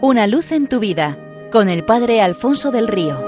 Una luz en tu vida con el Padre Alfonso del Río.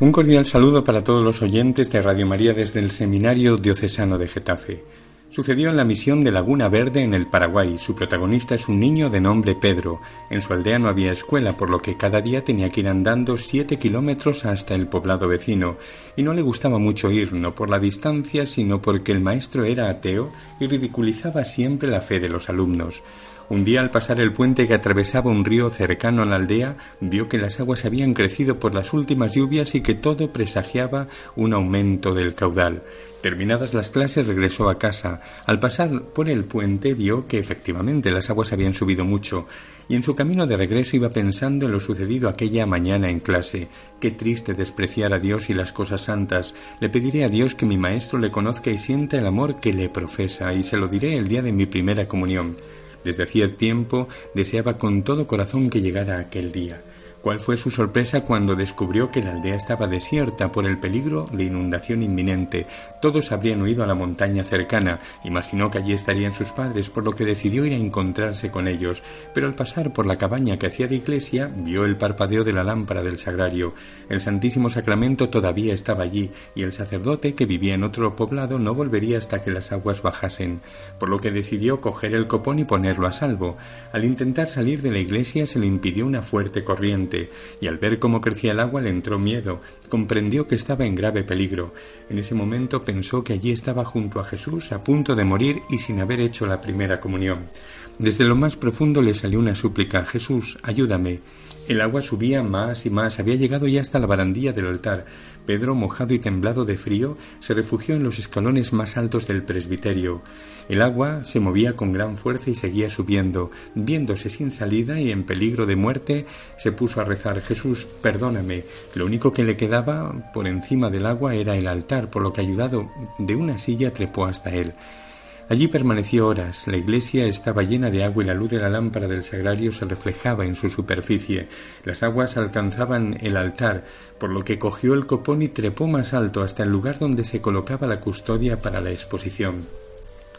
Un cordial saludo para todos los oyentes de Radio María desde el Seminario Diocesano de Getafe. Sucedió en la misión de Laguna Verde en el Paraguay. Su protagonista es un niño de nombre Pedro. En su aldea no había escuela, por lo que cada día tenía que ir andando siete kilómetros hasta el poblado vecino. Y no le gustaba mucho ir, no por la distancia, sino porque el maestro era ateo y ridiculizaba siempre la fe de los alumnos. Un día al pasar el puente que atravesaba un río cercano a la aldea, vio que las aguas habían crecido por las últimas lluvias y que todo presagiaba un aumento del caudal. Terminadas las clases regresó a casa. Al pasar por el puente vio que efectivamente las aguas habían subido mucho y en su camino de regreso iba pensando en lo sucedido aquella mañana en clase. Qué triste despreciar a Dios y las cosas santas. Le pediré a Dios que mi maestro le conozca y sienta el amor que le profesa y se lo diré el día de mi primera comunión. Desde hacía tiempo deseaba con todo corazón que llegara aquel día. ¿Cuál fue su sorpresa cuando descubrió que la aldea estaba desierta por el peligro de inundación inminente? Todos habrían huido a la montaña cercana. Imaginó que allí estarían sus padres, por lo que decidió ir a encontrarse con ellos. Pero al pasar por la cabaña que hacía de iglesia, vio el parpadeo de la lámpara del sagrario. El Santísimo Sacramento todavía estaba allí, y el sacerdote, que vivía en otro poblado, no volvería hasta que las aguas bajasen. Por lo que decidió coger el copón y ponerlo a salvo. Al intentar salir de la iglesia se le impidió una fuerte corriente y al ver cómo crecía el agua le entró miedo, comprendió que estaba en grave peligro. En ese momento pensó que allí estaba junto a Jesús, a punto de morir y sin haber hecho la primera comunión. Desde lo más profundo le salió una súplica Jesús, ayúdame. El agua subía más y más, había llegado ya hasta la barandilla del altar. Pedro, mojado y temblado de frío, se refugió en los escalones más altos del presbiterio. El agua se movía con gran fuerza y seguía subiendo. Viéndose sin salida y en peligro de muerte, se puso a rezar Jesús, perdóname. Lo único que le quedaba por encima del agua era el altar, por lo que ayudado de una silla trepó hasta él. Allí permaneció horas. La iglesia estaba llena de agua y la luz de la lámpara del sagrario se reflejaba en su superficie. Las aguas alcanzaban el altar, por lo que cogió el copón y trepó más alto hasta el lugar donde se colocaba la custodia para la exposición.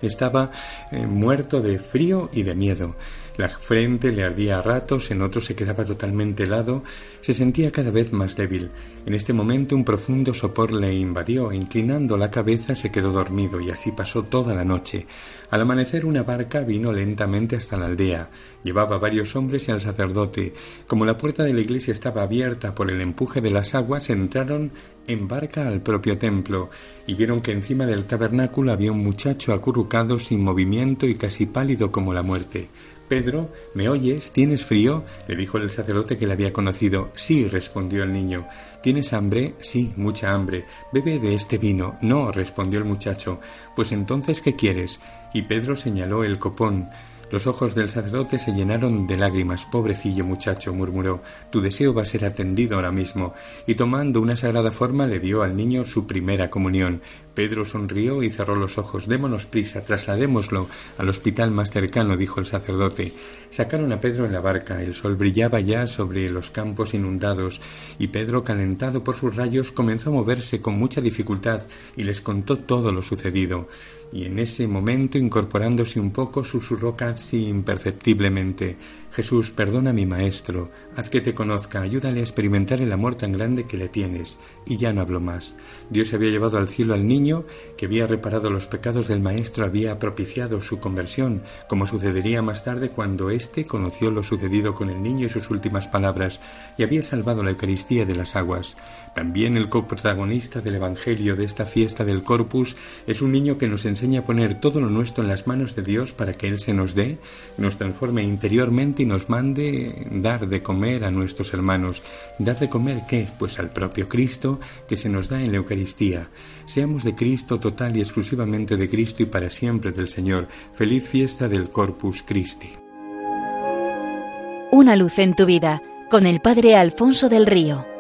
Estaba eh, muerto de frío y de miedo. La frente le ardía a ratos, en otros se quedaba totalmente helado, se sentía cada vez más débil. En este momento un profundo sopor le invadió, inclinando la cabeza se quedó dormido y así pasó toda la noche. Al amanecer una barca vino lentamente hasta la aldea. Llevaba varios hombres y al sacerdote. Como la puerta de la iglesia estaba abierta por el empuje de las aguas, entraron en barca al propio templo y vieron que encima del tabernáculo había un muchacho acurrucado sin movimiento y casi pálido como la muerte. Pedro, ¿me oyes? ¿Tienes frío? le dijo el sacerdote que le había conocido. Sí, respondió el niño. ¿Tienes hambre? Sí, mucha hambre. Bebe de este vino. No, respondió el muchacho. Pues entonces, ¿qué quieres? Y Pedro señaló el copón. Los ojos del sacerdote se llenaron de lágrimas. Pobrecillo muchacho, murmuró, tu deseo va a ser atendido ahora mismo. Y tomando una sagrada forma le dio al niño su primera comunión. Pedro sonrió y cerró los ojos. Démonos prisa, trasladémoslo al hospital más cercano, dijo el sacerdote. Sacaron a Pedro en la barca. El sol brillaba ya sobre los campos inundados, y Pedro, calentado por sus rayos, comenzó a moverse con mucha dificultad y les contó todo lo sucedido. Y en ese momento, incorporándose un poco, susurró imperceptiblemente Jesús, perdona a mi maestro, haz que te conozca, ayúdale a experimentar el amor tan grande que le tienes. Y ya no habló más. Dios había llevado al cielo al niño, que había reparado los pecados del maestro, había propiciado su conversión, como sucedería más tarde cuando éste conoció lo sucedido con el niño y sus últimas palabras, y había salvado la Eucaristía de las aguas. También el coprotagonista del Evangelio de esta fiesta del Corpus es un niño que nos enseña a poner todo lo nuestro en las manos de Dios para que Él se nos dé, nos transforme interiormente nos mande dar de comer a nuestros hermanos. ¿Dar de comer qué? Pues al propio Cristo que se nos da en la Eucaristía. Seamos de Cristo total y exclusivamente de Cristo y para siempre del Señor. Feliz fiesta del Corpus Christi. Una luz en tu vida con el Padre Alfonso del Río.